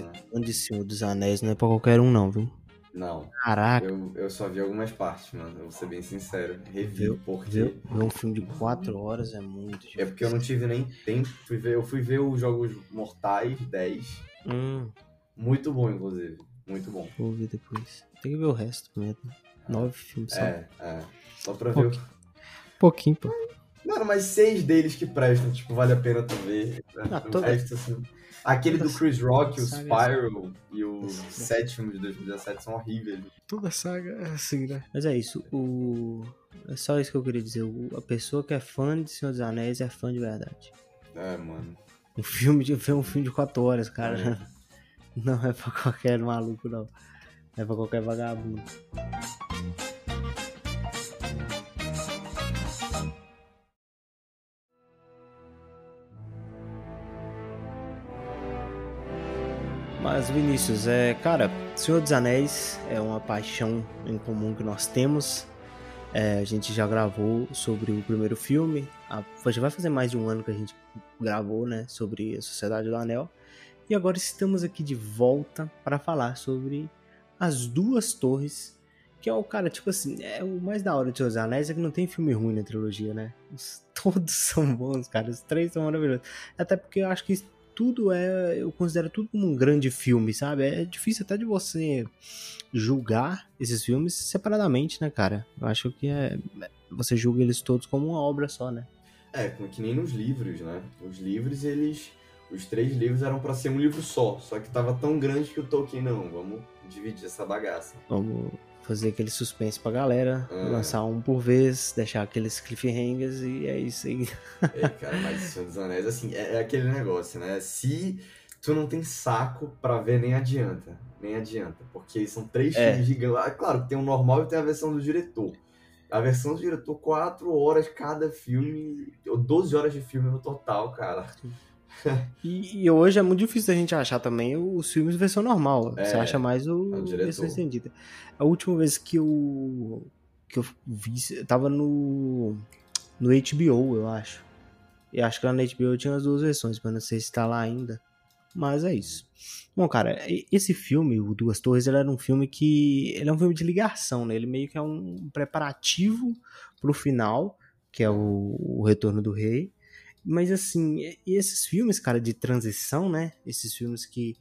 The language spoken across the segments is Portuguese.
Né? fã de Senhor dos Anéis não é pra qualquer um, não, viu? Não, Caraca, eu, eu só vi algumas partes, mano. Eu vou ser bem sincero. Revi, Viu? porque. ver, ver um filme de quatro horas é muito difícil. É porque eu não tive nem tempo. Fui ver, eu fui ver os Jogos Mortais 10. Hum, Muito bom, inclusive. Muito bom. vou ver depois. Tem que ver o resto mesmo. Nove filmes só. É, é. Só pra ver o Pouquinho. Pô. Mano, mas seis deles que prestam, tipo, vale a pena tu ver. Ah, resto, assim. Aquele do Chris Rock, o Spiral e o sétimo de 2017 são horríveis. Toda saga é assim, né? Mas é isso. O... É só isso que eu queria dizer. O- A pessoa que é fã de Senhor dos Anéis é fã de verdade. É, mano. Um filme de um filme de quatro horas, cara. É. Não é pra qualquer maluco, não. É pra qualquer vagabundo. Mas, Vinícius, é, cara, Senhor dos Anéis é uma paixão em comum que nós temos. É, a gente já gravou sobre o primeiro filme. A, já vai fazer mais de um ano que a gente gravou, né, sobre a Sociedade do Anel. E agora estamos aqui de volta para falar sobre as duas torres. Que é o cara, tipo assim, é o mais da hora de Senhor dos Anéis é que não tem filme ruim na trilogia, né? Os- todos são bons, cara. Os três são maravilhosos. Até porque eu acho que tudo é. Eu considero tudo como um grande filme, sabe? É difícil até de você julgar esses filmes separadamente, né, cara? Eu acho que é. Você julga eles todos como uma obra só, né? É, como que nem nos livros, né? Os livros, eles. Os três livros eram pra ser um livro só, só que tava tão grande que o Tolkien, não, vamos dividir essa bagaça. Vamos fazer aquele suspense pra galera, É. lançar um por vez, deixar aqueles cliffhangers e é isso aí. É, cara, mas Senhor dos Anéis, assim, é, é aquele negócio, né? Se tu não tem saco pra ver, nem adianta. Nem adianta. Porque são três É. filmes gigantes. Ah, claro, tem o normal e tem a versão do diretor. A versão do diretor, quatro horas cada filme, ou 12 horas de filme no total, cara. E, e hoje é muito difícil a gente achar também os filmes versão normal. É, Você acha mais o é o versão estendida. A última vez que eu que eu vi, eu tava no no HBO, eu acho. Eu acho que lá na HBO tinha as duas versões, mas não sei se tá lá ainda. Mas é isso. Bom, cara, esse filme, o Duas Torres, ele era um filme que. Ele é um filme de ligação, né? Ele meio que é um preparativo pro final, que é o, o Retorno do Rei. Mas assim, esses filmes, cara, de transição, né? Esses filmes que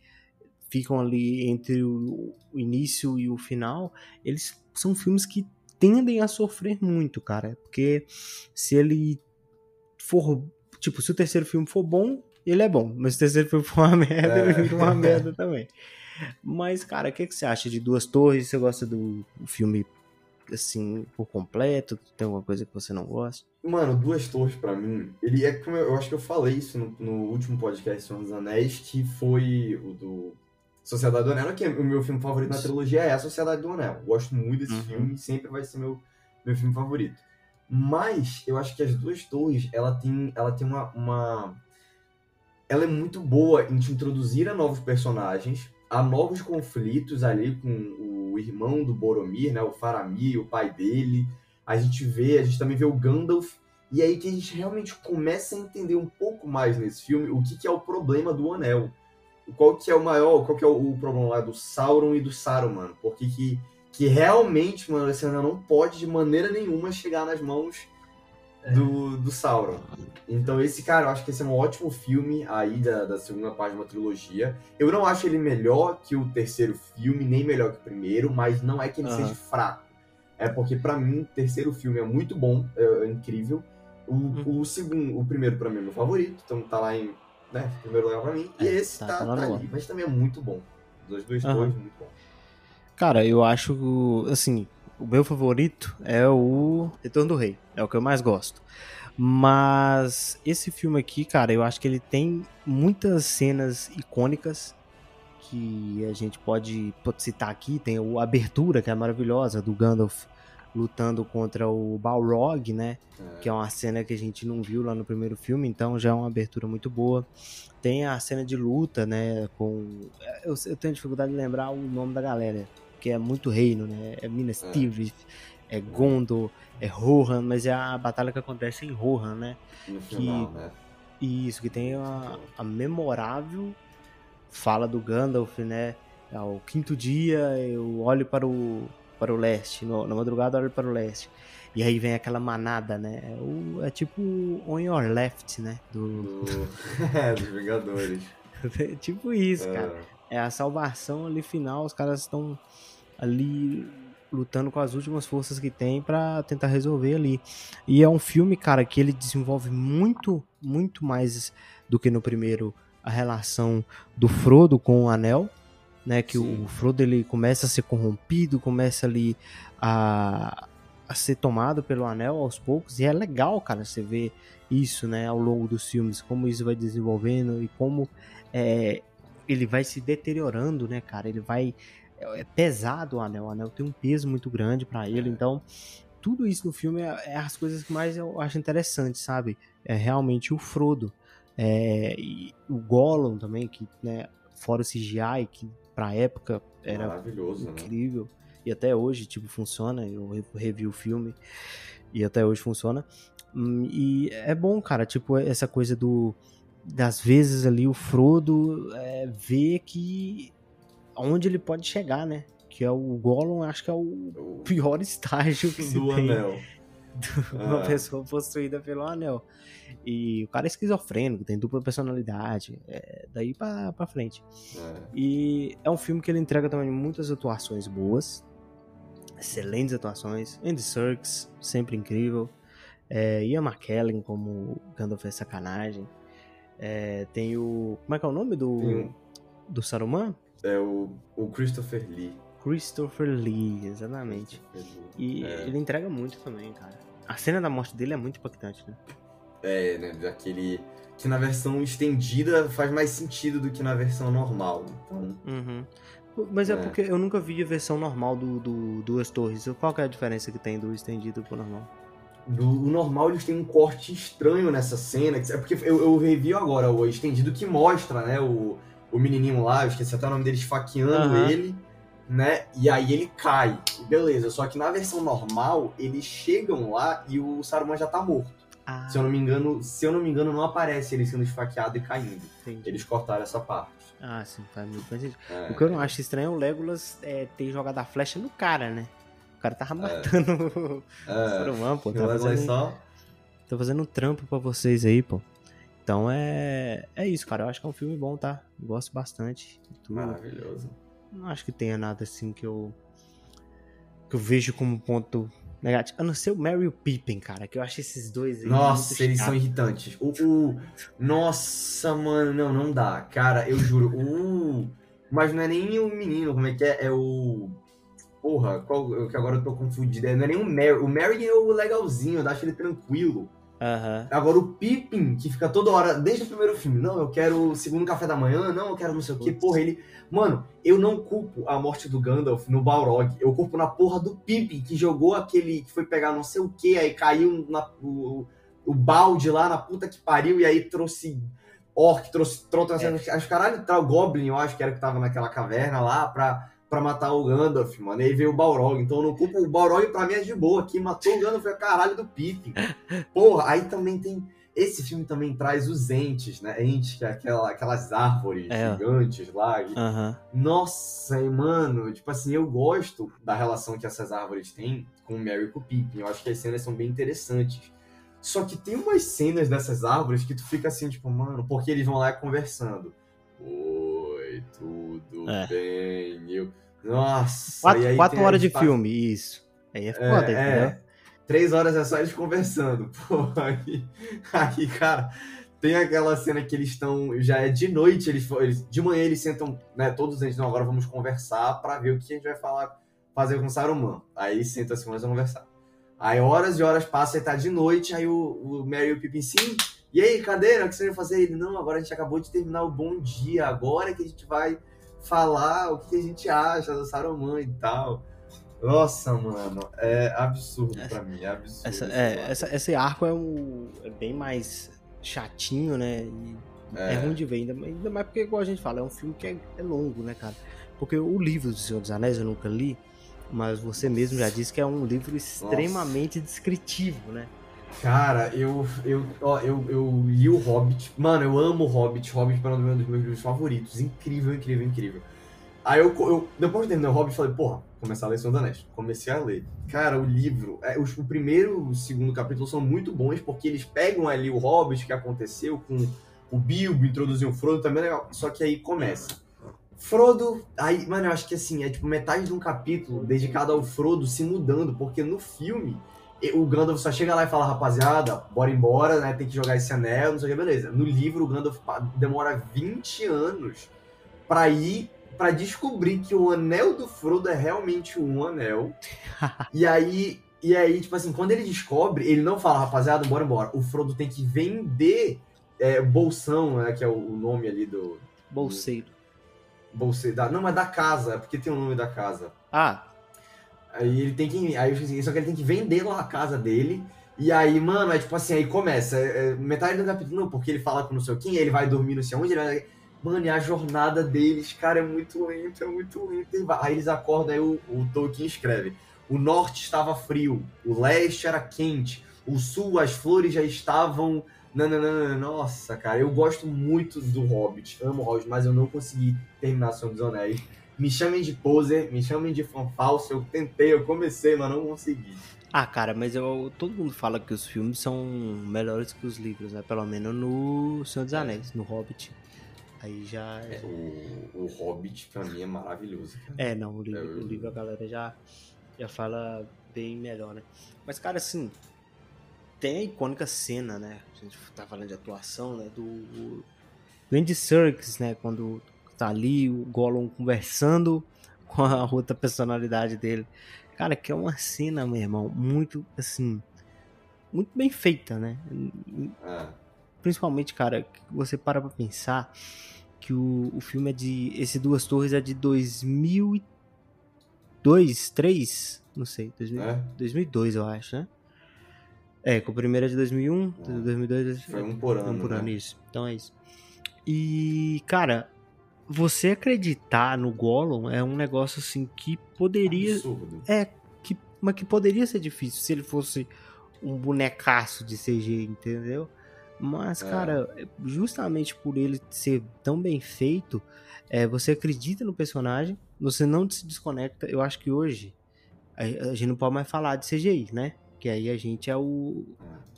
ficam ali entre o, o início e o final, eles são filmes que tendem a sofrer muito, cara. Porque se ele for. Tipo, se o terceiro filme for bom, ele é bom. Mas se o terceiro filme for uma merda, É. ele vira uma merda também. Mas, cara, o que, que você acha de Duas Torres? Você gosta do filme, assim, por completo? Tem alguma coisa que você não gosta? Mano, Duas Torres pra mim, ele é como eu, eu acho que eu falei isso no, no último podcast Senhor dos Anéis, que foi o do Sociedade do Anel, que é o meu filme favorito na trilogia é a Sociedade do Anel. Gosto muito desse Uhum. filme, sempre vai ser meu, meu filme favorito. Mas eu acho que as Duas Torres, ela tem, ela tem uma, uma ela é muito boa em te introduzir a novos personagens, a novos conflitos ali com o irmão do Boromir, né, o Faramir, o pai dele. A gente vê, a gente também vê o Gandalf, e aí que a gente realmente começa a entender um pouco mais nesse filme o que, que é o problema do Anel. Qual que é o maior, qual que é o, o problema lá do Sauron e do Saruman. Porque que, que realmente, mano, esse anel não pode de maneira nenhuma chegar nas mãos do, do Sauron. Então esse, cara, eu acho que esse é um ótimo filme aí da, da segunda parte de uma trilogia. Eu não acho ele melhor que o terceiro filme, nem melhor que o primeiro, mas não é que ele Aham. seja fraco. É porque pra mim o terceiro filme é muito bom, é, é incrível. O, Uhum. o segundo, o primeiro pra mim é meu favorito, então tá lá em, né, primeiro lugar pra mim. E É, esse tá- tá, tá tá ali, mas também é muito bom. Dois, dois, Aham. dois, muito bom. Cara, eu acho, assim, o meu favorito é o Retorno do Rei. É o que eu mais gosto. Mas esse filme aqui, cara, eu acho que ele tem muitas cenas icônicas que a gente pode, pode citar aqui. Tem a abertura, que é maravilhosa, do Gandalf lutando contra o Balrog, né? que é uma cena que a gente não viu lá no primeiro filme, então já é uma abertura muito boa. Tem a cena de luta, né, com... Eu, eu tenho dificuldade de lembrar o nome da galera, que é muito reino, né, é Minas É. Tirith, é Gondor, é Rohan, mas é a batalha que acontece em Rohan, né, No final, né? isso, que tem a, a memorável fala do Gandalf, né? Ao quinto dia eu olho para o, para o leste, no, na madrugada eu olho para o leste. E aí vem aquela manada, né? É, o, é tipo On Your Left, né? Do... do... é, dos Vingadores. é tipo isso, é. cara. É a salvação ali final, os caras estão ali lutando com as últimas forças que tem para tentar resolver ali. E é um filme, cara, que ele desenvolve muito, muito mais do que no primeiro a relação do Frodo com o Anel, né? Que Sim. o Frodo ele começa a ser corrompido, começa ali a, a ser tomado pelo Anel aos poucos e é legal, cara, você ver isso, né? Ao longo dos filmes, como isso vai desenvolvendo e como é, ele vai se deteriorando, né, cara? Ele vai é, é pesado o anel, o anel tem um peso muito grande para ele, é. então tudo isso no filme é, é, as coisas que mais eu acho interessante, sabe? É realmente o Frodo, é, e o Gollum também, que, né, fora o CGI, que pra época era Maravilhoso, né? incrível, né? e até hoje, tipo, funciona, eu revi o filme, e até hoje funciona, hum, e é bom, cara, tipo, essa coisa do das vezes ali o Frodo é, vê que onde ele pode chegar, né? Que é o Gollum, acho que é o pior estágio que se do tem. Anel. De uma ah. pessoa possuída pelo anel. E o cara é esquizofrênico, tem dupla personalidade, é, daí pra, pra frente. É. E é um filme que ele entrega também muitas atuações boas, excelentes atuações. Andy Serkis, sempre incrível. É, Ian McKellen como Gandalf é sacanagem. É, tem o. Como é que é o nome do. Do Saruman? É o, o Christopher Lee. Christopher Lee, exatamente. Christopher Lee. E é. ele entrega muito também, cara. A cena da morte dele é muito impactante, né? É, né? Daquele. Que na versão estendida faz mais sentido do que na versão normal. Então. Uhum. Mas é, é, porque eu nunca vi a versão normal do, do Duas Torres. Qual que é a diferença que tem do estendido pro normal? Do o normal, eles têm um corte estranho nessa cena. É porque eu, eu revi agora o estendido que mostra, né? O, o menininho lá, eu esqueci até o nome dele, esfaqueando uhum. ele, né? E aí ele cai. Beleza, só que na versão normal, eles chegam lá e o Saruman já tá morto. Ah. Se eu não me engano, se eu não me engano, não aparece ele sendo esfaqueado e caindo. Entendi. Eles cortaram essa parte. Ah, sim, faz muito sentido. É, o que eu não acho estranho é o Legolas é, ter jogado a flecha no cara, né? O cara tava é. matando é. o Saruman, pô. Tá fazendo, só... tá fazendo um trampo pra vocês aí, pô. Então é, é isso, cara. Eu acho que é um filme bom, tá? Gosto bastante. Maravilhoso. Não acho que tenha nada assim que eu que eu vejo como ponto negativo. A não ser o Mary e o Pippen, cara, que eu acho esses dois Nossa, eles chato. são irritantes. O, o, Nossa, mano, não, não dá. Cara, eu juro. O... Mas não é nem o menino, como é que é? É o. Porra, qual... que agora eu tô confundido. Não é nem o Mary. O Mary é o legalzinho, eu acho ele tranquilo. Uhum. Agora o Pippin, que fica toda hora, desde o primeiro filme, não, eu quero o segundo café da manhã, não, eu quero não sei o que, porra, ele. Mano, eu não culpo a morte do Gandalf no Balrog, eu culpo na porra do Pippin, que jogou aquele. que foi pegar não sei o que, aí caiu na, o, o balde lá na puta que pariu, e aí trouxe orc, trouxe, trouxe é. acho caralho, tá, o Goblin, eu acho que era que tava naquela caverna lá, pra pra matar o Gandalf, mano. Aí veio o Balrog. Então eu não culpo o Balrog pra mim é de boa. Quem matou o Gandalf o caralho do Pippin. Porra, aí também tem. Esse filme também traz os entes, né? Entes, que é aquela, aquelas árvores é. gigantes lá. E... Uhum. Nossa, mano, tipo assim, eu gosto da relação que essas árvores têm com o Merry e com o Pippin. Eu acho que as cenas são bem interessantes. Só que tem umas cenas dessas árvores que tu fica assim, tipo, mano, porque eles vão lá conversando. Oi, tudo é. bem? Eu... Nossa. Quatro, quatro horas de filme, isso. Aí é foda, é, é, Três horas é só eles conversando. Pô, aí, aí, cara, tem aquela cena que eles estão. Já é de noite, eles, eles de manhã eles sentam, né? Todos eles, não, agora vamos conversar para ver o que a gente vai falar, fazer com Saruman. Aí senta assim, vamos conversar. Aí horas e horas passam e tá de noite, aí o, o Mary e o Pippin, sim, e aí, cadê? O que você vai fazer? Ele, não, agora a gente acabou de terminar o bom dia, agora que a gente vai falar o que a gente acha do Saruman e tal. Nossa, mano, é absurdo essa, pra mim, é absurdo. Essa, é, essa, esse arco é, um, é bem mais chatinho, né? É. é. ruim de ver, ainda, ainda mais porque, igual a gente fala, é um filme que é, é, longo, né, cara? Porque o livro do Senhor dos Anéis eu nunca li, mas você mesmo já disse que é um livro extremamente Nossa. descritivo, né? Cara, eu, eu, ó, eu, eu li o Hobbit. Mano, eu amo o Hobbit. Hobbit é um dos meus livros favoritos. Incrível, incrível, incrível. Aí eu, eu depois de terminar o Hobbit, falei, porra, começar a ler Senhor Anéis. Comecei a ler. Cara, o livro, é, o, primeiro e o segundo capítulo são muito bons, porque eles pegam ali o Hobbit que aconteceu com o Bilbo, introduziam o Frodo, também é legal. Só que aí começa. Frodo, aí, mano, eu acho que assim, é tipo metade de um capítulo dedicado ao Frodo se mudando, porque no filme o Gandalf só chega lá e fala, rapaziada, bora embora, né? Tem que jogar esse anel, não sei o que, beleza. No livro, o Gandalf demora 20 anos pra ir para descobrir que o anel do Frodo é realmente um anel. e aí, e aí, tipo assim, quando ele descobre, ele não fala, rapaziada, bora embora. O Frodo tem que vender é, bolsão, né? Que é o nome ali do. Bolseiro. Do, bolseiro. Da, não, mas da casa, porque tem o nome da casa. Ah, Aí ele tem que. Aí, só que ele tem que vender lá a casa dele. E aí, mano, é tipo assim, aí começa. É, é, metade do capítulo, não, porque ele fala com não sei quem, ele vai dormir não sei onde, ele vai. Mano, e a jornada deles, cara, é muito lento, é muito lento. Aí eles acordam, aí o, o Tolkien escreve. O norte estava frio, o leste era quente, o sul, as flores já estavam. Nananana. Nossa, cara, eu gosto muito do Hobbit, amo o Hobbit, mas eu não consegui terminar Senhor dos Anéis. Me chamem de poser, me chamem de fã falso. Eu tentei, eu comecei, mas não consegui. Ah, cara, mas eu, todo mundo fala que os filmes são melhores que os livros, né? Pelo menos no Senhor dos Anéis, no Hobbit. Aí já. É... O, o Hobbit, pra mim, é maravilhoso. Cara. É, não, o livro, é, o livro a galera já, já fala bem melhor, né? Mas, cara, assim. Tem a icônica cena, né? A gente tá falando de atuação, né? Do. Do Andy Serkis, né? Quando tá ali, o Gollum conversando com a outra personalidade dele. Cara, que é uma cena, meu irmão, muito assim. Muito bem feita, né? É. Principalmente, cara, você para pra pensar que o, o filme é de. Esse Duas Torres é de 2002, 2003? Não sei, 2000, é? 2002 eu acho, né? É, com o primeiro é de 2001, é. 2002... Foi um por ano, Um por ano, né? isso. Então é isso. E, cara, você acreditar no Gollum é um negócio assim que poderia. Absurdo. É, que, mas que poderia ser difícil se ele fosse um bonecaço de CG, entendeu? Mas, é. cara, justamente por ele ser tão bem feito, é, você acredita no personagem, você não se desconecta. Eu acho que hoje a, a gente não pode mais falar de CGI, né? Que aí a gente é o,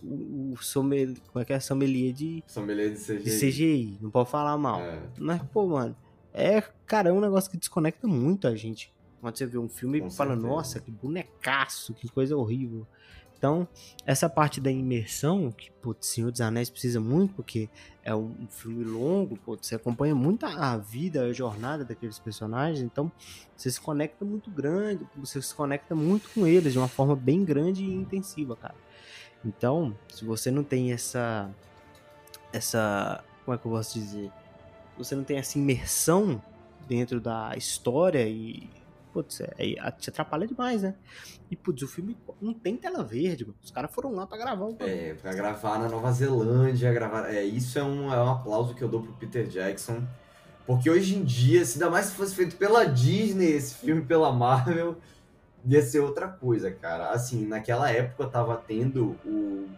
o, o sommelier, como é que é? Sommelier de, sommelier de CGI. de CGI. Não pode falar mal. É. Mas, pô, mano, é, cara, é um negócio que desconecta muito a gente. Quando você vê um filme e fala, nossa, que bonecaço, que coisa horrível. Então, essa parte da imersão, que, pô, Senhor dos Anéis precisa muito, porque é um filme longo, pô, você acompanha muito a vida, a jornada daqueles personagens, então você se conecta muito grande, você se conecta muito com eles de uma forma bem grande e intensiva, cara. Então, se você não tem essa. Essa. Como é que eu posso dizer? você não tem essa imersão dentro da história e. Putz, é, te atrapalha demais, né? E, putz, o filme não tem tela verde, mano. Os caras foram lá pra gravar um É, pra gravar na Nova Zelândia, gravar. É, isso é um, é um aplauso que eu dou pro Peter Jackson. Porque hoje em dia, se ainda mais se fosse feito pela Disney, esse filme pela Marvel, ia ser outra coisa, cara. Assim, naquela época tava tendo o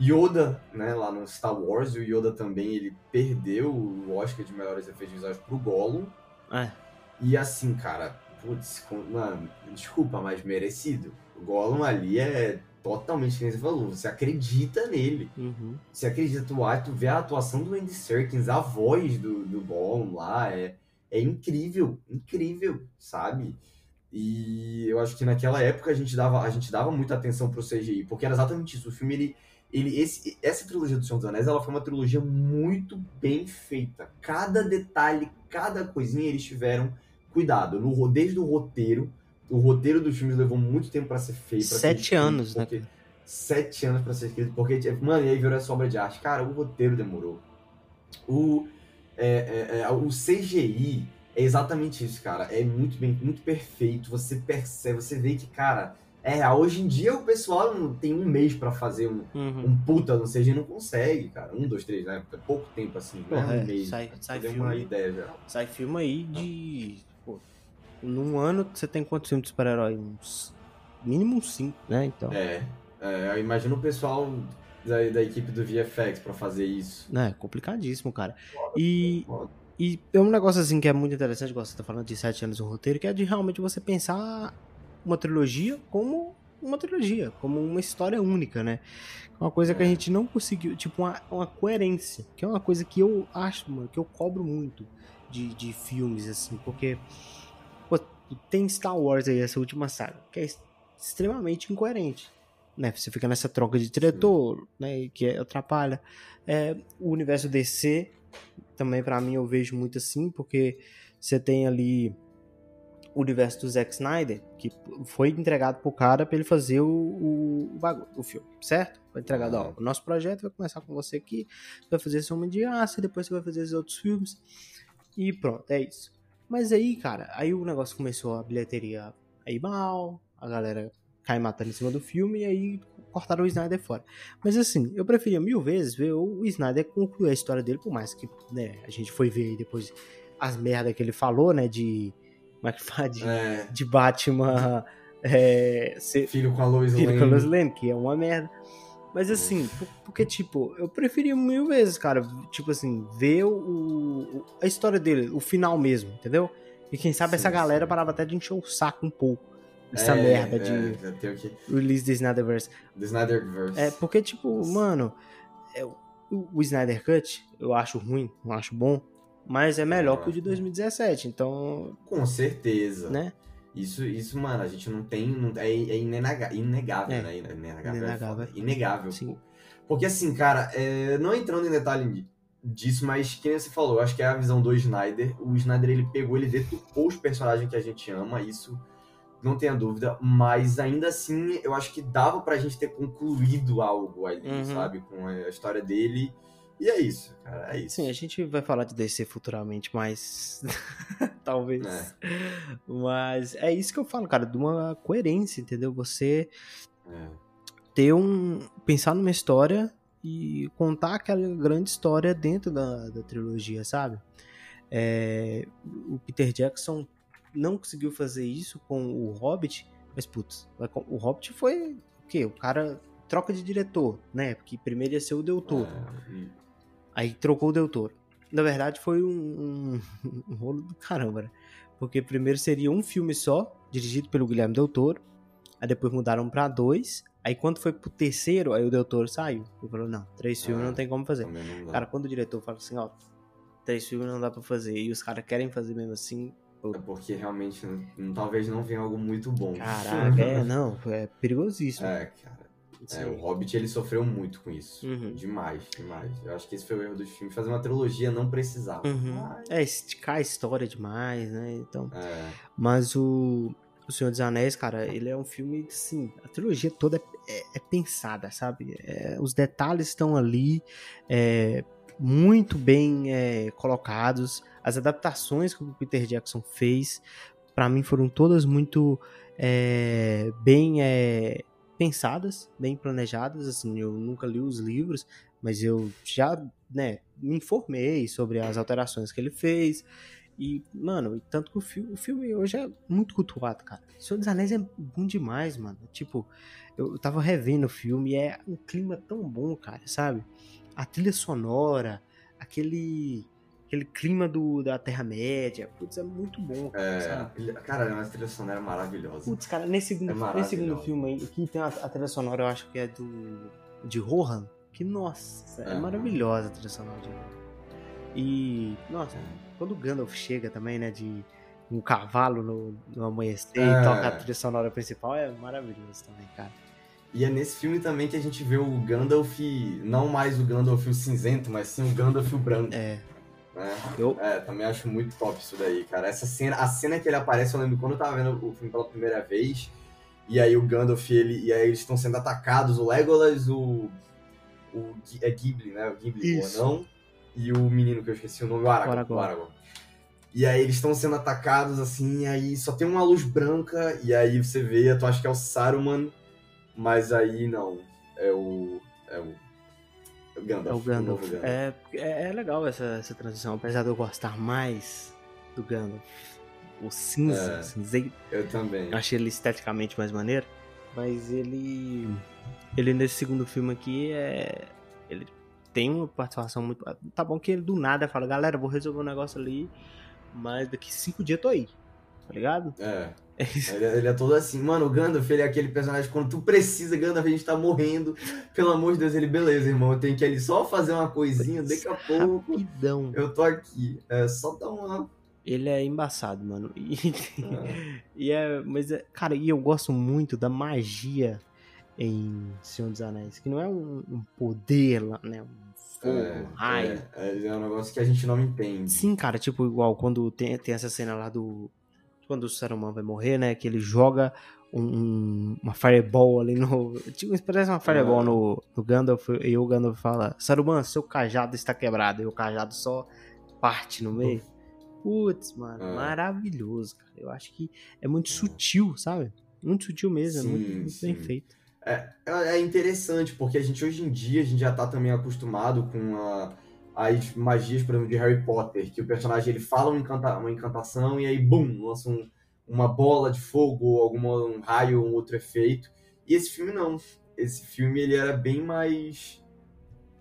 Yoda, né, lá no Star Wars, o Yoda também, ele perdeu o Oscar de melhores efeitos visuais pro Gollum. É. E assim, cara, putz, mano, desculpa, mas merecido. O Gollum ali é totalmente, como você falou, você acredita nele. Uhum. Você acredita, tu, tu vê a atuação do Andy Serkins, a voz do, do Gollum lá, é, é incrível, incrível, sabe? E eu acho que naquela época a gente dava, a gente dava muita atenção pro CGI, porque era exatamente isso. O filme, ele ele, esse, essa trilogia do Senhor dos Anéis ela foi uma trilogia muito bem feita. Cada detalhe, cada coisinha eles tiveram cuidado. No, desde o roteiro, o roteiro dos filmes levou muito tempo para ser feito. Sete ser anos, né? Sete anos para ser escrito, porque, mano, e aí virou essa obra de arte. Cara, o roteiro demorou. O, é, é, é, o CGI é exatamente isso, cara. É muito bem, muito perfeito. Você percebe, você vê que, cara, é, hoje em dia o pessoal tem um mês para fazer um, uhum. um puta no CG não consegue, cara. Um, dois, três, né? É pouco tempo assim, não é um mês. Sai, sai filme, uma ideia já. Sai filme aí de. Pô, num ano você tem quantos filmes de super-herói? Uns. Mínimo uns cinco, né? Então. É. É, eu imagino o pessoal da, da equipe do VFX pra fazer isso. É, complicadíssimo, cara. E, e é um negócio assim que é muito interessante, você tá falando de sete anos no roteiro, que é de realmente você pensar uma trilogia como uma trilogia, como uma história única, né? Uma coisa que a É. gente não conseguiu, tipo, uma, uma coerência, que é uma coisa que eu acho, mano, que eu cobro muito de, de filmes, assim, porque pô, tem Star Wars aí, essa última saga, que é ex- extremamente incoerente. Né? Você fica nessa troca de diretor, né? Que atrapalha. É, o universo DC também, pra mim, eu vejo muito assim, porque você tem ali o universo do Zack Snyder, que foi entregado pro cara pra ele fazer o, o, o bagulho, o filme, certo? Foi entregado, ó, o nosso projeto vai começar com você aqui, vai fazer esse Homem de Aço, e depois você vai fazer esses outros filmes, e pronto, é isso. Mas aí, cara, aí o negócio começou a bilheteria a ir mal, a galera cai matando em cima do filme, e aí cortaram o Snyder fora. Mas assim, eu preferia mil vezes ver o Snyder concluir a história dele, por mais que, né, a gente foi ver aí depois as merdas que ele falou, né, de... Como é que fala? De, É, de Batman é, ser filho com a Lois filho Lane. com a Lois Lane, que é uma merda. Mas assim, por- porque, tipo, eu preferia mil vezes, cara, tipo assim, ver o, o- a história dele, o final mesmo, entendeu? E quem sabe Sim, essa galera sim. parava até de encher o saco um pouco. Essa É, merda é, de o que? release de Snyderverse. The Snyderverse. É, porque, tipo, mano, é, o, o Snyder Cut eu acho ruim, não acho bom, mas é melhor que o de 2017, então, Com certeza. né? Isso, isso, mano, a gente não tem. Não, é é inegável, É. né? Inegável. é Inegável. Inegável. Sim. Porque assim, cara, é, não entrando em detalhe disso, mas que nem você falou, acho que é a visão do Snyder. O Snyder ele pegou, ele deturpou os personagens que a gente ama, isso não tenha dúvida, mas ainda assim eu acho que dava pra gente ter concluído algo ali, Uhum. sabe? Com a história dele. E é isso, cara, é isso. Sim, a gente vai falar de DC futuramente, mas. Talvez. É. Mas é isso que eu falo, cara, de uma coerência, entendeu? Você É. ter um. pensar numa história e contar aquela grande história dentro da, da trilogia, sabe? É, o Peter Jackson não conseguiu fazer isso com o Hobbit, mas putz, o Hobbit foi o quê? O cara troca de diretor, né? Porque primeiro ia ser o Del Toro. É, Aí trocou o Del Toro. Na verdade, foi um, um- um rolo do caramba, né? Porque primeiro seria um filme só, dirigido pelo Guilherme Del Toro. Aí depois mudaram pra dois. Aí quando foi pro terceiro, aí o Del Toro saiu. E falou, não, três filmes Ah, não tem como fazer. Cara, quando o diretor fala assim, ó, três filmes não dá pra fazer, e os caras querem fazer mesmo assim, É porque realmente não- talvez não venha algo muito bom. caraca, é, não, é perigosíssimo. É, cara. É, o Hobbit ele sofreu muito com isso. Uhum. Demais, demais. Eu acho que esse foi o erro dos filmes. Fazer uma trilogia não precisava. Uhum. Mas, É, esticar a história demais, né? Então. é, Mas o, o Senhor dos Anéis, cara, ele é um filme, assim, a trilogia toda é, é- é pensada, sabe? É, os detalhes estão ali, é, muito bem é, colocados. As adaptações que o Peter Jackson fez, pra mim, foram todas muito é, bem é, pensadas, bem planejadas. Assim, eu nunca li os livros, mas eu já, né, me informei sobre as alterações que ele fez. E, mano, e tanto que o, fi o filme hoje é muito cultuado, cara. O Senhor dos Anéis é bom demais, mano. Tipo, eu tava revendo o filme e é um clima tão bom, cara, sabe? A trilha sonora, aquele aquele clima do, da Terra-média, putz, é muito bom, cara, é, cara, a trilha sonora é maravilhosa. Putz, cara, nesse segundo, É nesse segundo filme aí, que tem a, a trilha sonora, eu acho que é do. de Rohan, que, nossa, é Aham. maravilhosa a trilha sonora de Rohan. E, nossa, quando o Gandalf chega também, né, de um cavalo no, no amanhecer É. e toca a trilha sonora principal, é maravilhoso também, cara. E é nesse filme também que a gente vê o Gandalf, não mais o Gandalf o cinzento, mas sim o Gandalf o branco. É, né? eu, É, também acho muito top isso daí, cara. Essa cena, a cena que ele aparece, eu lembro quando eu tava vendo o filme pela primeira vez, e aí o Gandalf, ele, e aí eles estão sendo atacados, o Legolas, o, o é Ghibli, né? O Ghibli, Isso. o anão, e o menino que eu esqueci o nome, o Aragorn. Aragorn. o Aragorn. E aí eles estão sendo atacados, assim, e aí só tem uma luz branca, e aí você vê, tu acha que é o Saruman, mas aí não, é o... é o, é o Gandalf. é o Gandalf. É, é, é legal essa, essa transição, apesar de eu gostar mais do Gandalf. O cinza, É. cinzeiro. Eu também. Eu achei ele esteticamente mais maneiro. Mas ele. Ele nesse segundo filme aqui é. Ele tem uma participação muito. Tá bom que ele do nada fala, galera, vou resolver um negócio ali, mas daqui cinco dias eu tô aí. Tá ligado? É. Ele, ele, é todo assim, mano, o Gandalf, ele é aquele personagem, quando tu precisa, Gandalf, a gente tá morrendo. Pelo amor de Deus, ele, beleza, irmão, eu tenho que ali só fazer uma coisinha, daqui a pouco. Rapidão. Eu tô aqui. É só dar uma. Ele é embaçado, mano. E é. e é mas, é, cara, e eu gosto muito da magia em Senhor dos Anéis, que não é um, um poder lá, né? Um fogo, é, um raio. É, é, um negócio que a gente não entende. Sim, cara, tipo, igual quando tem, tem essa cena lá do quando o Saruman vai morrer, né? Que ele joga um, uma fireball ali no. Tipo, parece uma fireball no, no Gandalf e o Gandalf fala: Saruman, seu cajado está quebrado. E o cajado só parte no meio. Putz, mano, é. maravilhoso, cara. Eu acho que é muito sutil, sabe? Muito sutil mesmo, sim, é muito, muito bem feito. É, é interessante, porque a gente hoje em dia a gente já tá também acostumado com a as magias, por exemplo, de Harry Potter, que o personagem ele fala uma, encanta uma encantação e aí, bum, lança um, uma bola de fogo, ou algum um raio, um outro efeito. E esse filme não. Esse filme ele era bem mais,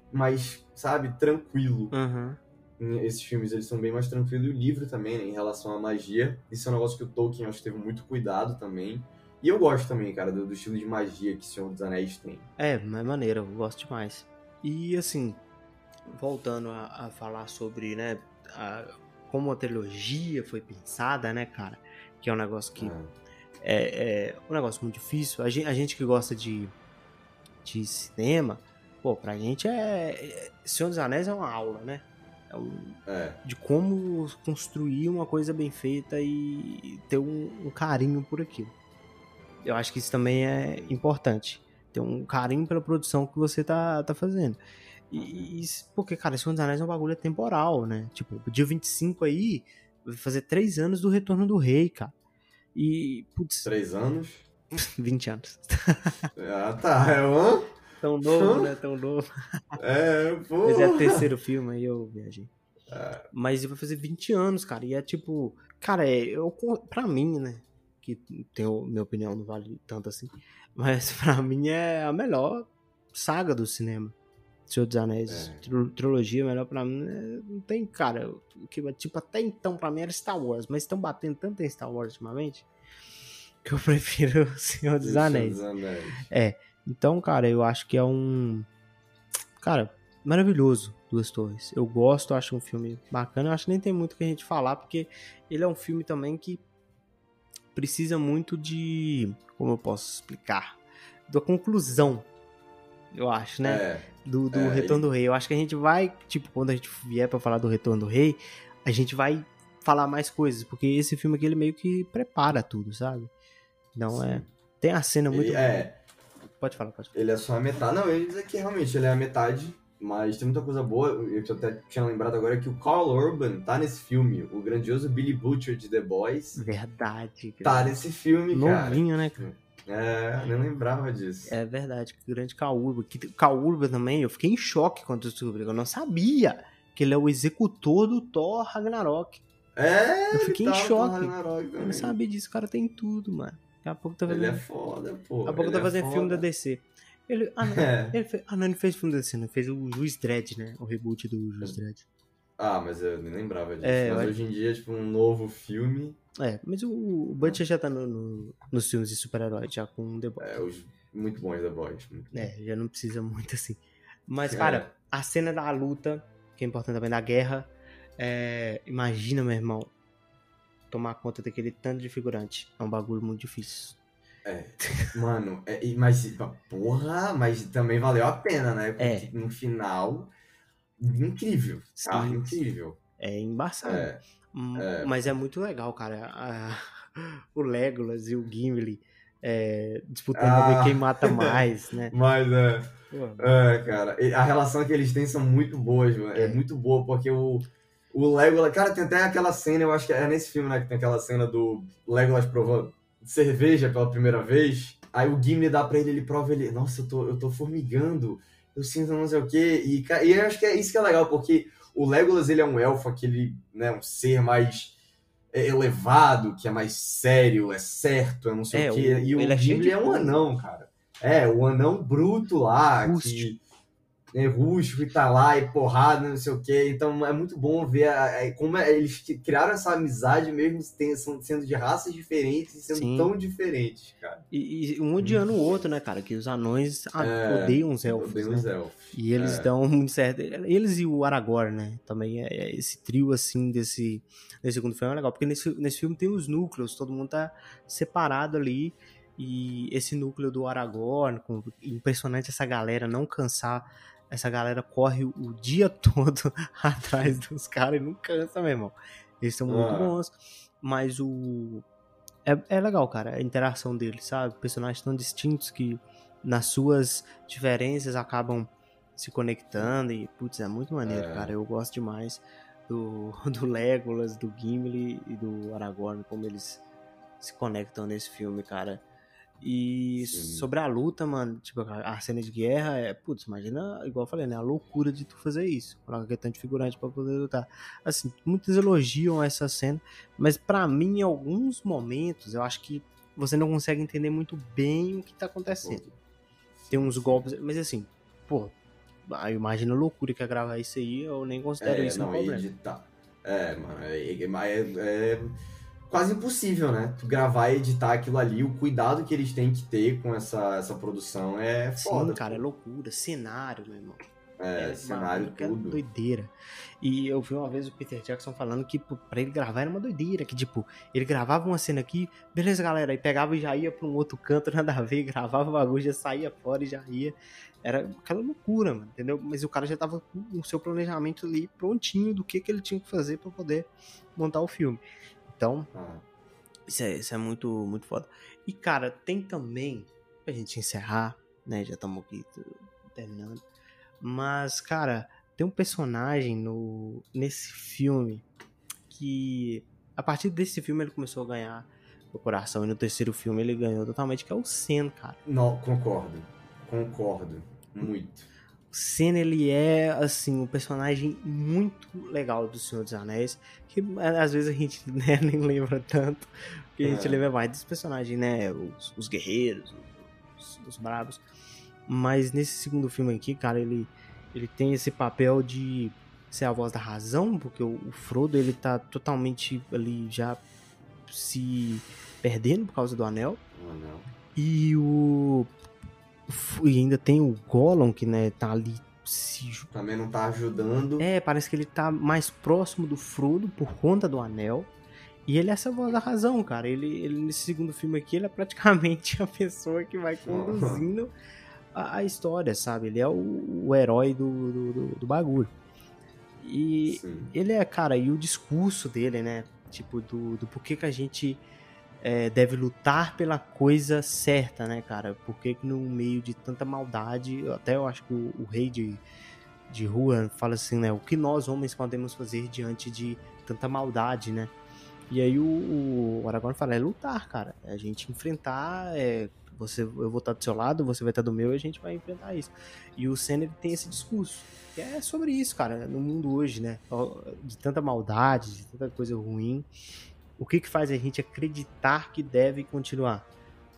mais sabe, tranquilo. Uhum. Esses filmes eles são bem mais tranquilos e o livro também, né, em relação à magia. Isso é um negócio que o Tolkien acho que teve muito cuidado também. E eu gosto também, cara, do, do estilo de magia que o Senhor dos Anéis tem. É, é maneiro, eu gosto demais. E assim, voltando a, a falar sobre, né, a, como a trilogia foi pensada, né, cara? Que é um negócio que é, é, é um negócio muito difícil. A gente, a gente que gosta de, de cinema, pô, pra gente é, é. Senhor dos Anéis é uma aula, né? É um, é. De como construir uma coisa bem feita e ter um, um, carinho por aquilo. Eu acho que isso também é importante. Ter um carinho pela produção que você tá, tá fazendo. E, e, porque, cara, Senhor dos Anéis é um bagulho temporal, né? Tipo, dia 25 aí, vai fazer três anos do Retorno do Rei, cara. E, putz... Três anos? 20 anos. ah, tá. É um... Tão novo, né? Tão novo. É, pô. Mas é o terceiro filme, aí eu viajei. É. Mas vai fazer 20 anos, cara. E é tipo... Cara, é, eu, pra mim, né? Que tem minha opinião, não vale tanto assim. Mas pra mim é a melhor saga do cinema. Senhor dos Anéis, é. trilogia, melhor pra mim, né? não tem, cara, que, tipo, até então pra mim era Star Wars, mas estão batendo tanto em Star Wars ultimamente, que eu prefiro Senhor dos Anéis. Senhor dos Anéis. É, então, cara, eu acho que é um, cara, maravilhoso, Duas Torres. Eu gosto, acho um filme bacana, eu acho que nem tem muito que a gente falar, porque ele é um filme também que precisa muito de, como eu posso explicar, da conclusão eu acho, né? É, do, do é, Retorno ele... do Rei. Eu acho que a gente vai, tipo, quando a gente vier pra falar do Retorno do Rei, a gente vai falar mais coisas, porque esse filme aqui ele meio que prepara tudo, sabe? Não é. Tem a cena muito. Ele é. Pode falar, pode falar. Ele é só a metade. Não, ele diz que realmente ele é a metade, mas tem muita coisa boa. Eu até tinha lembrado agora que o Carl Urban tá nesse filme. O grandioso Billy Butcher de The Boys. Verdade. Tá nesse filme, Novinho, cara. Novinho, né, cara? É, nem lembrava disso. É verdade, que grande. Que Kaurba também, eu fiquei em choque quando eu descobri. Eu não sabia que ele é o executor do Thor Ragnarok. É, eu fiquei em choque. Eu não sabia disso, o cara tem tudo, mano. Daqui a pouco tá fazendo. Ele é foda, pô. Daqui a pouco tá fazendo é filme da DC. Ele, ah, não, é. ele fez, ah, não, ele fez filme da DC, não. Ele fez o Juiz Dredd, né? O reboot do Juiz Dredd. Ah, mas eu nem lembrava disso. É, mas hoje em dia, tipo, um novo filme. É, mas o, o Butcher já tá no, no, nos filmes de super-herói, já com The Boys. É, os muito bons The Boys. É, já não precisa muito assim. Mas, cara, é. a cena da luta, que é importante também, da guerra, é, imagina, meu irmão, tomar conta daquele tanto de figurante. É um bagulho muito difícil. É, mano, é, mas, porra, mas também valeu a pena, né? É. Porque é. no final incrível, tá? Sim. Incrível. É embaçado. É, é. Mas é muito legal, cara. A, o Legolas e o Gimli é, disputando ah. quem mata mais, né? Mas é. É, cara. A relação que eles têm são muito boas, mano. É. é muito boa, porque o, o Legolas. Cara, tem até aquela cena, eu acho que é nesse filme, né? Que tem aquela cena do Legolas provando cerveja pela primeira vez. Aí o Gimli dá pra ele, ele prova ele. Nossa, eu tô, eu tô formigando eu sinto não sei o quê. E, e eu acho que é isso que é legal, porque o Legolas, ele é um elfo, aquele, né, um ser mais é elevado, que é mais sério, é certo, é não sei É, o quê. o- E o ele é Gimli de é um anão, cara. É, o anão bruto lá, Rústico. que é rústico e tá lá, e porrada, não sei o quê. Então é muito bom ver a- a- como é- eles criaram essa amizade mesmo sendo de raças diferentes e sendo Sim. tão diferentes, cara. E, e um odiando o outro, né, cara? Que os anões É, odeiam os elfos. Odeiam né? os elfos. E eles É. dão muito certo. Eles e o Aragorn, né? Também é, é esse trio, assim, desse, desse segundo filme é legal. Porque nesse, nesse filme tem os núcleos, todo mundo tá separado ali. E esse núcleo do Aragorn, com, impressionante essa galera não cansar. Essa galera corre o, dia todo atrás dos caras e não cansa, meu irmão. Eles são muito Ah. bons. Mas o. É, é legal, cara, a interação deles, sabe? Personagens tão distintos que nas suas diferenças acabam se conectando e, putz, é muito maneiro, É. cara. Eu gosto demais do, do Legolas, do Gimli e do Aragorn, como eles se conectam nesse filme, cara. E Sim. sobre a luta, mano, tipo, a cena de guerra é, putz, imagina, igual eu falei, né, a loucura de tu fazer isso, coloca tanto figurante pra poder lutar. Assim, muitos elogiam essa cena, mas pra mim, em alguns momentos, eu acho que você não consegue entender muito bem o que tá acontecendo. Tem uns golpes, mas assim, pô, aí imagina a loucura que é gravar isso aí, eu nem considero É, isso um não, problema. editar. É, mano, é, é- é- é quase impossível, né? Tu gravar e editar aquilo ali, o cuidado que eles têm que ter com essa, essa produção é foda. Sim, cara, é loucura, cenário, meu irmão. É, cenário, bagulho que é tudo. doideira. E eu vi uma vez o Peter Jackson falando que pô, pra ele gravar era uma doideira. Que tipo, ele gravava uma cena aqui, beleza, galera, aí pegava e já ia pra um outro canto, nada a ver, gravava o bagulho, já saía fora e já ia. Era aquela loucura, mano, entendeu? Mas o cara já tava com o seu planejamento ali prontinho do que, que ele tinha que fazer pra poder montar o filme. Então, isso é, isso é muito, muito foda. E, cara, tem também, pra gente encerrar, né? Já estamos aqui terminando. Mas, cara, tem um personagem no, nesse filme que, a partir desse filme, ele começou a ganhar o coração. E no terceiro filme ele ganhou totalmente, que é o Sen, cara. não, concordo. Concordo. Muito. O Sen, ele é, assim, um personagem muito legal do Senhor dos Anéis, que é, às vezes a gente né, nem lembra tanto, porque a gente É. lembra mais dos personagens, né, os, os guerreiros, os, os brabos. Mas nesse segundo filme aqui, cara, ele, ele tem esse papel de ser a voz da razão, porque o, o Frodo, ele tá totalmente ali já se perdendo por causa do anel. Não, não. E o. E ainda tem o Gollum, que né, tá ali se. Também não tá ajudando. É, parece que ele tá mais próximo do Frodo por conta do anel. E ele é essa voz da razão, cara. Ele, ele nesse segundo filme aqui, ele é praticamente a pessoa que vai conduzindo a, a história, sabe? Ele é o, o herói do, do, do- do bagulho. E Sim. ele é, cara, e o discurso dele, né? Tipo, do, do porquê que a gente é, deve lutar pela coisa certa, né, cara? Porque que no meio de tanta maldade, até eu acho que o, o rei de, de rua fala assim, né? O que nós homens podemos fazer diante de tanta maldade, né? E aí o, o Aragorn fala, é lutar, cara. É a gente enfrentar, é, você, eu vou estar do seu lado, você vai estar do meu e a gente vai enfrentar isso. E o Senna tem esse discurso. Que é sobre isso, cara, no mundo hoje, né? De tanta maldade, de tanta coisa ruim. O que que faz a gente acreditar que deve continuar?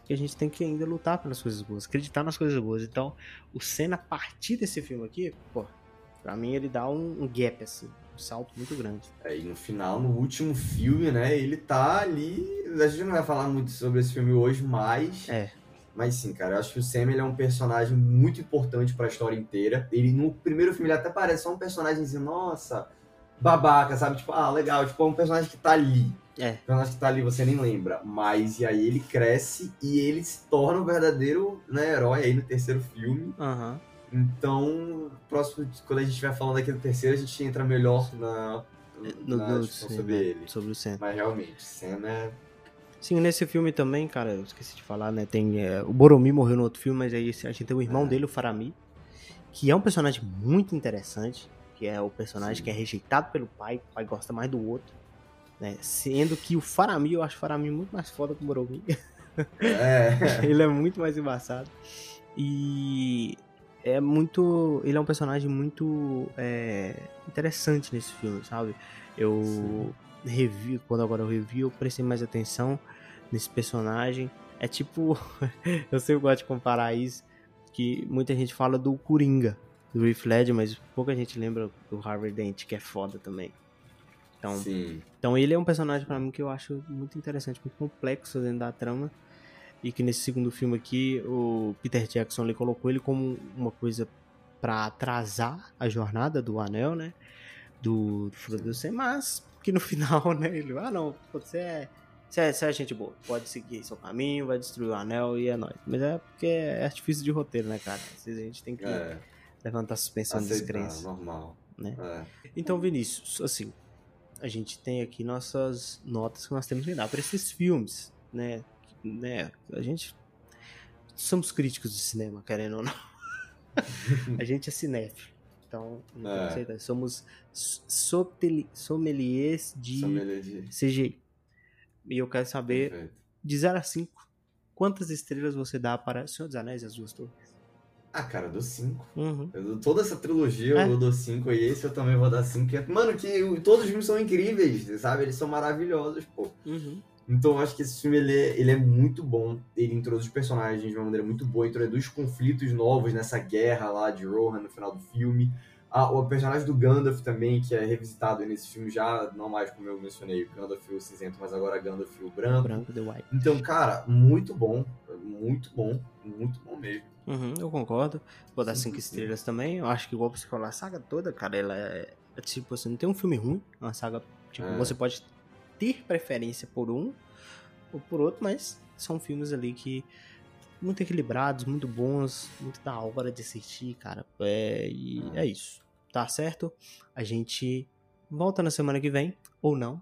Que a gente tem que ainda lutar pelas coisas boas, acreditar nas coisas boas. Então, o Senna, a partir desse filme aqui, pô, pra mim ele dá um, um gap, assim, um salto muito grande. É, e no final, no último filme, né, ele tá ali. A gente não vai falar muito sobre esse filme hoje, mas. É. Mas sim, cara, eu acho que o Sam ele é um personagem muito importante pra história inteira. Ele no primeiro filme ele até parece só um personagemzinho, nossa, babaca, sabe? Tipo, ah, legal, tipo, é um personagem que tá ali. É. Um personagem que tá ali, você nem lembra. Mas e aí ele cresce e ele se torna o verdadeiro né, herói aí no terceiro filme. Aham. Então, próximo, quando a gente estiver falando aqui do terceiro, a gente entra melhor na, No, na no- sim, sobre né, ele. sobre o Senna. Mas realmente, Sam é. Sim, nesse filme também, cara, eu esqueci de falar, né? Tem. é, o Boromir morreu no outro filme, mas aí a gente tem o irmão É. dele, o Faramir, que é um personagem muito interessante, que é o personagem Sim. que é rejeitado pelo pai, o pai gosta mais do outro. Né? Sendo que o Faramir, eu acho o Faramir muito mais foda que o Boromir. É. ele é muito mais embaçado. E é muito. Ele é um personagem muito é, interessante nesse filme, sabe? Eu. Sim. revi, quando agora eu revi, eu prestei mais atenção nesse personagem. É tipo, eu sempre gosto de comparar isso, que muita gente fala do Coringa, do Heath Ledger, mas pouca gente lembra do Harvey Dent, que é foda também. Então, Sim. então ele é um personagem para mim que eu acho muito interessante, muito complexo dentro da trama. E que nesse segundo filme aqui, o Peter Jackson ele colocou ele como uma coisa para atrasar a jornada do anel, né? Do, do Frodo Sam, mas que no final, né? Ele, ah não, você é, você é, você é gente boa, pode seguir seu caminho, vai destruir o anel e é nóis. Mas é porque é artifício de roteiro, né, cara? Às vezes a gente tem que É, levantar a suspensão de descrença. normal. né? É. Então, Vinícius, assim, a gente tem aqui nossas notas que nós temos que dar para esses filmes, né? né? A gente somos críticos de cinema, querendo ou não. a gente é cinéfilo. Então, É. somos sommeliers de Sommelier de- CGI. E eu quero saber, Perfeito. de 0 a 5, quantas estrelas você dá para Senhor dos Anéis e as Duas Torres? Ah, cara, eu dou 5. Uhum. Eu dou toda essa trilogia É. eu dou 5 e esse eu também vou dar 5. Mano, que todos os filmes são incríveis, sabe? Eles são maravilhosos, pô. Uhum. Então eu acho que esse filme ele é, ele é muito bom. Ele introduz os personagens de uma maneira muito boa, introduz conflitos novos nessa guerra lá de Rohan no final do filme. Ah, o personagem do Gandalf também, que é revisitado nesse filme já, não mais como eu mencionei, o Gandalf o cinzento, mas agora Gandalf o branco. Branco, The White. Então, cara, muito bom, muito bom, muito bom mesmo. Uhum, eu concordo. Vou dar Sim, cinco sim. estrelas também. Eu acho que igual você falou, a saga toda, cara, ela é, é tipo assim, não tem um filme ruim. É uma saga, tipo, É. você pode ter preferência por um ou por outro, mas são filmes ali que muito equilibrados, muito bons, muito da hora de assistir, cara. É, e É. é isso. Tá certo? A gente volta na semana que vem, ou não.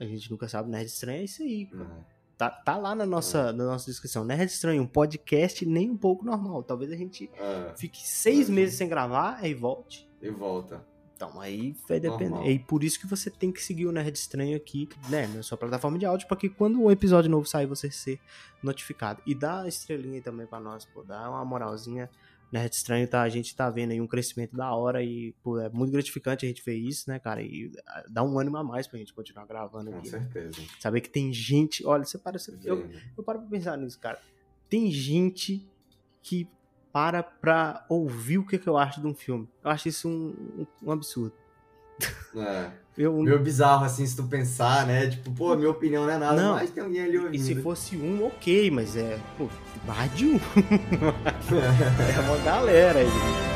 A gente nunca sabe, Nerd Estranho é isso aí. né? Tá, tá lá na nossa, na nossa descrição. Nerd Estranho, um podcast nem um pouco normal. Talvez a gente É, fique seis Uhum. meses sem gravar, aí volte. e volta. Então, aí vai depender. E por isso que você tem que seguir o Nerd Estranho aqui, né, na sua plataforma de áudio, para que quando um episódio novo sair, você ser notificado. E dá a estrelinha aí também pra nós, pô, dá uma moralzinha. Nerd Estranho, tá? A gente tá vendo aí um crescimento da hora e, pô, é muito gratificante a gente ver isso, né, cara? E ah, dá um ânimo a mais pra gente continuar gravando Com aqui. certeza. Saber que tem gente. Olha, você para. Você, eu, eu paro pra pensar nisso, cara. Tem gente que para pra ouvir o que, que eu acho de um filme. Eu acho isso um- um absurdo. É. Eu, Meio bizarro, assim, se tu pensar, né? Tipo, pô, minha opinião não é nada, Não. mas tem alguém ali e ouvindo. se fosse um, ok, mas é. Pô, mais de um. é uma galera aí.